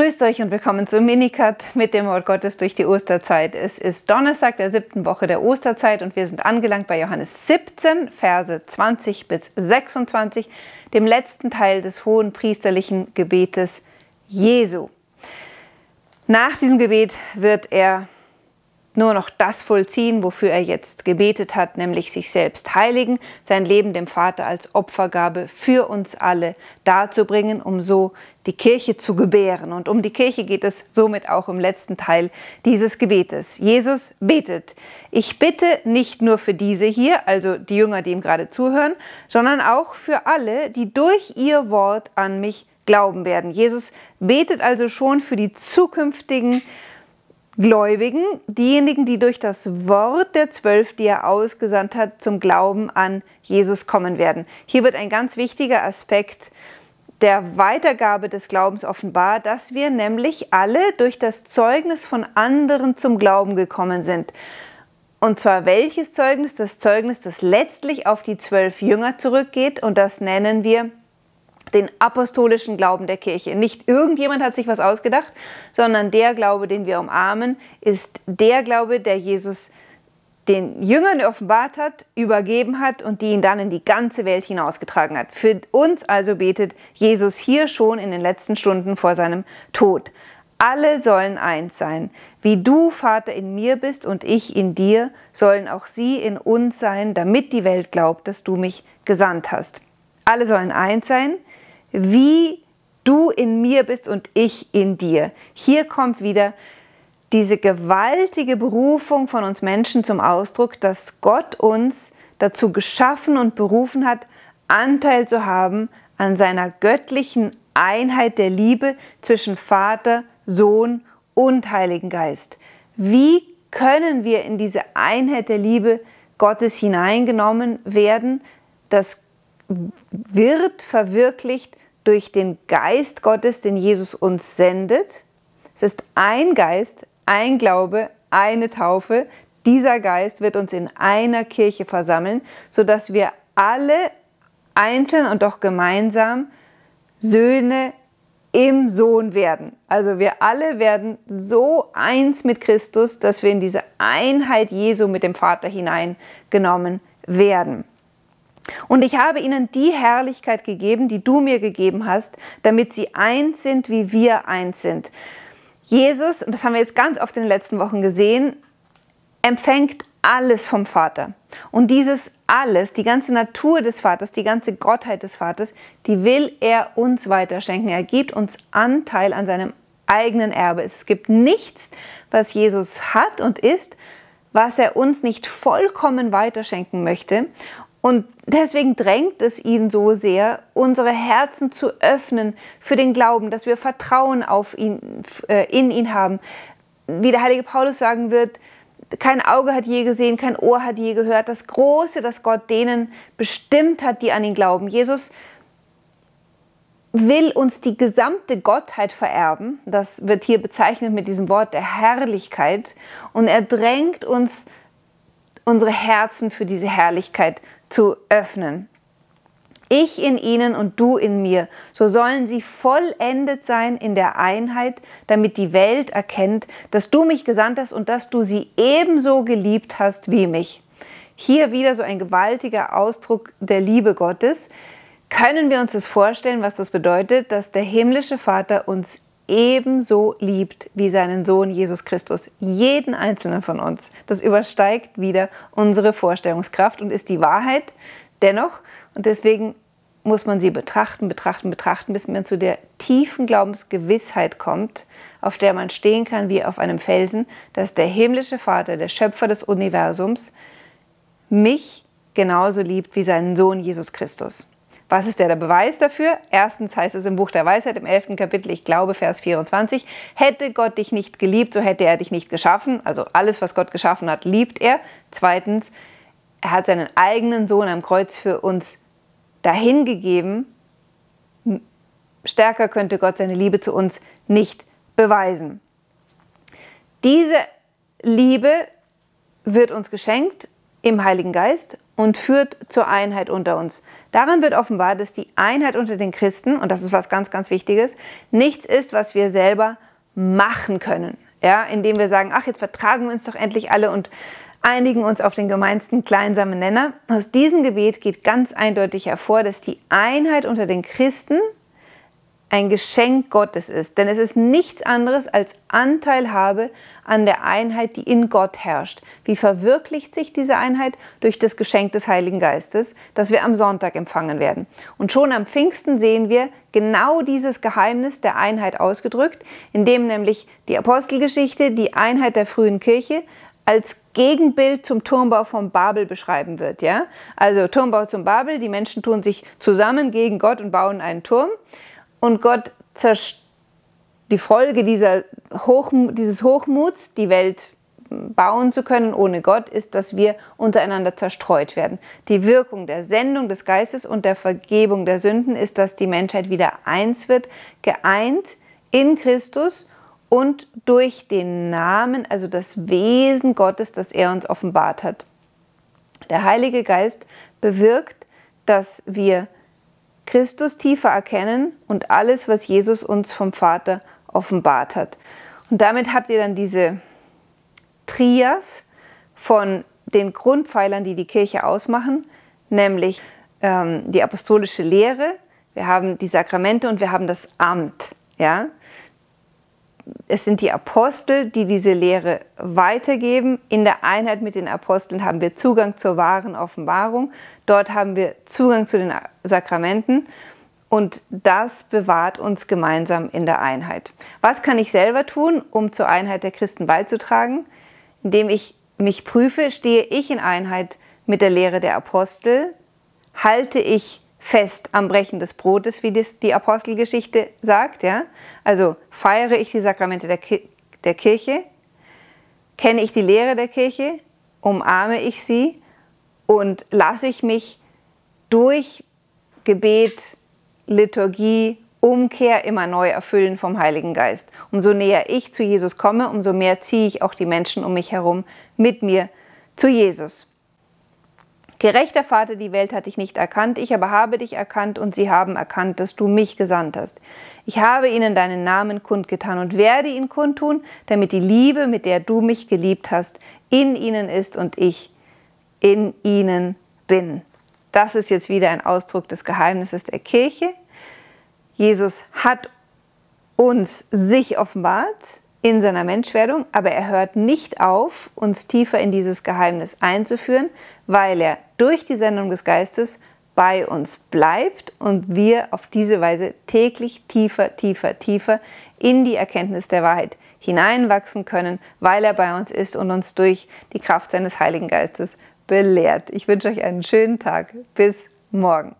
Grüßt euch und willkommen zum Minikat mit dem Wort Gottes durch die Osterzeit. Es ist Donnerstag der siebten Woche der Osterzeit und wir sind angelangt bei Johannes 17, Verse 20 bis 26, dem letzten Teil des hohen priesterlichen Gebetes Jesu. Nach diesem Gebet wird er nur noch das vollziehen, wofür er jetzt gebetet hat, nämlich sich selbst heiligen, sein Leben dem Vater als Opfergabe für uns alle darzubringen, um so die Kirche zu gebären. Und um die Kirche geht es somit auch im letzten Teil dieses Gebetes. Jesus betet, ich bitte nicht nur für diese hier, also die Jünger, die ihm gerade zuhören, sondern auch für alle, die durch ihr Wort an mich glauben werden. Jesus betet also schon für die zukünftigen Gläubigen, diejenigen, die durch das Wort der Zwölf, die er ausgesandt hat, zum Glauben an Jesus kommen werden. Hier wird ein ganz wichtiger Aspekt der Weitergabe des Glaubens offenbar, dass wir nämlich alle durch das Zeugnis von anderen zum Glauben gekommen sind. Und zwar welches Zeugnis? Das Zeugnis, das letztlich auf die zwölf Jünger zurückgeht und das nennen wir den apostolischen Glauben der Kirche. Nicht irgendjemand hat sich was ausgedacht, sondern der Glaube, den wir umarmen, ist der Glaube, der Jesus den Jüngern offenbart hat, übergeben hat und die ihn dann in die ganze Welt hinausgetragen hat. Für uns also betet Jesus hier schon in den letzten Stunden vor seinem Tod. Alle sollen eins sein. Wie du, Vater, in mir bist und ich in dir, sollen auch sie in uns sein, damit die Welt glaubt, dass du mich gesandt hast. Alle sollen eins sein, wie du in mir bist und ich in dir. Hier kommt wieder diese gewaltige Berufung von uns Menschen zum Ausdruck, dass Gott uns dazu geschaffen und berufen hat, Anteil zu haben an seiner göttlichen Einheit der Liebe zwischen Vater, Sohn und Heiligen Geist. Wie können wir in diese Einheit der Liebe Gottes hineingenommen werden? Das wird verwirklicht durch den Geist Gottes, den Jesus uns sendet. Es ist ein Geist, ein Glaube, eine Taufe. Dieser Geist wird uns in einer Kirche versammeln, sodass wir alle einzeln und doch gemeinsam Söhne im Sohn werden. Also wir alle werden so eins mit Christus, dass wir in diese Einheit Jesu mit dem Vater hineingenommen werden. Und ich habe ihnen die Herrlichkeit gegeben, die du mir gegeben hast, damit sie eins sind, wie wir eins sind. Jesus, und das haben wir jetzt ganz oft in den letzten Wochen gesehen, empfängt alles vom Vater. Und dieses alles, die ganze Natur des Vaters, die ganze Gottheit des Vaters, die will er uns weiterschenken. Er gibt uns Anteil an seinem eigenen Erbe. Es gibt nichts, was Jesus hat und ist, was er uns nicht vollkommen weiterschenken möchte. Und deswegen drängt es ihn so sehr, unsere Herzen zu öffnen für den Glauben, dass wir Vertrauen auf ihn, äh, in ihn haben. Wie der heilige Paulus sagen wird, kein Auge hat je gesehen, kein Ohr hat je gehört. Das Große, das Gott denen bestimmt hat, die an ihn glauben. Jesus will uns die gesamte Gottheit vererben. Das wird hier bezeichnet mit diesem Wort der Herrlichkeit. Und er drängt uns, unsere Herzen für diese Herrlichkeit zu öffnen. Ich in ihnen und du in mir, so sollen sie vollendet sein in der Einheit, damit die Welt erkennt, dass du mich gesandt hast und dass du sie ebenso geliebt hast wie mich. Hier wieder so ein gewaltiger Ausdruck der Liebe Gottes. Können wir uns das vorstellen, was das bedeutet, dass der himmlische Vater uns ebenso liebt wie seinen Sohn Jesus Christus. Jeden einzelnen von uns. Das übersteigt wieder unsere Vorstellungskraft und ist die Wahrheit dennoch. Und deswegen muss man sie betrachten, betrachten, betrachten, bis man zu der tiefen Glaubensgewissheit kommt, auf der man stehen kann wie auf einem Felsen, dass der himmlische Vater, der Schöpfer des Universums, mich genauso liebt wie seinen Sohn Jesus Christus. Was ist der, der Beweis dafür? Erstens heißt es im Buch der Weisheit im 11. Kapitel, ich glaube, Vers 24, hätte Gott dich nicht geliebt, so hätte er dich nicht geschaffen. Also alles, was Gott geschaffen hat, liebt er. Zweitens, er hat seinen eigenen Sohn am Kreuz für uns dahingegeben. Stärker könnte Gott seine Liebe zu uns nicht beweisen. Diese Liebe wird uns geschenkt im Heiligen Geist und führt zur Einheit unter uns. Daran wird offenbar, dass die Einheit unter den Christen, und das ist was ganz, ganz Wichtiges, nichts ist, was wir selber machen können. Ja, indem wir sagen, ach, jetzt vertragen wir uns doch endlich alle und einigen uns auf den gemeinsten kleinsamen Nenner. Aus diesem Gebet geht ganz eindeutig hervor, dass die Einheit unter den Christen ein Geschenk Gottes ist. Denn es ist nichts anderes als Anteilhabe an der Einheit, die in Gott herrscht. Wie verwirklicht sich diese Einheit? Durch das Geschenk des Heiligen Geistes, das wir am Sonntag empfangen werden. Und schon am Pfingsten sehen wir genau dieses Geheimnis der Einheit ausgedrückt, indem nämlich die Apostelgeschichte die Einheit der frühen Kirche als Gegenbild zum Turmbau von Babel beschreiben wird. Ja? Also Turmbau zum Babel, die Menschen tun sich zusammen gegen Gott und bauen einen Turm und Gott zerstört die Folge dieser Hochmut, dieses Hochmuts, die Welt bauen zu können ohne Gott, ist, dass wir untereinander zerstreut werden. Die Wirkung der Sendung des Geistes und der Vergebung der Sünden ist, dass die Menschheit wieder eins wird, geeint in Christus und durch den Namen, also das Wesen Gottes, das er uns offenbart hat. Der Heilige Geist bewirkt, dass wir Christus tiefer erkennen und alles, was Jesus uns vom Vater offenbart hat. Und damit habt ihr dann diese Trias von den Grundpfeilern, die die Kirche ausmachen, nämlich ähm, die apostolische Lehre, wir haben die Sakramente und wir haben das Amt. Ja? Es sind die Apostel, die diese Lehre weitergeben. In der Einheit mit den Aposteln haben wir Zugang zur wahren Offenbarung. Dort haben wir Zugang zu den Sakramenten. Und das bewahrt uns gemeinsam in der Einheit. Was kann ich selber tun, um zur Einheit der Christen beizutragen? Indem ich mich prüfe, stehe ich in Einheit mit der Lehre der Apostel? Halte ich fest am Brechen des Brotes, wie das die Apostelgeschichte sagt? Ja? Also feiere ich die Sakramente der, Ki der Kirche? Kenne ich die Lehre der Kirche? Umarme ich sie? Und lasse ich mich durch Gebet, Liturgie, Umkehr immer neu erfüllen vom Heiligen Geist. Umso näher ich zu Jesus komme, umso mehr ziehe ich auch die Menschen um mich herum mit mir zu Jesus. Gerechter Vater, die Welt hat dich nicht erkannt, ich aber habe dich erkannt und sie haben erkannt, dass du mich gesandt hast. Ich habe ihnen deinen Namen kundgetan und werde ihn kundtun, damit die Liebe, mit der du mich geliebt hast, in ihnen ist und ich in ihnen bin. Das ist jetzt wieder ein Ausdruck des Geheimnisses der Kirche. Jesus hat uns sich offenbart in seiner Menschwerdung, aber er hört nicht auf, uns tiefer in dieses Geheimnis einzuführen, weil er durch die Sendung des Geistes bei uns bleibt und wir auf diese Weise täglich tiefer, tiefer, tiefer in die Erkenntnis der Wahrheit hineinwachsen können, weil er bei uns ist und uns durch die Kraft seines Heiligen Geistes belehrt. Ich wünsche euch einen schönen Tag. Bis morgen.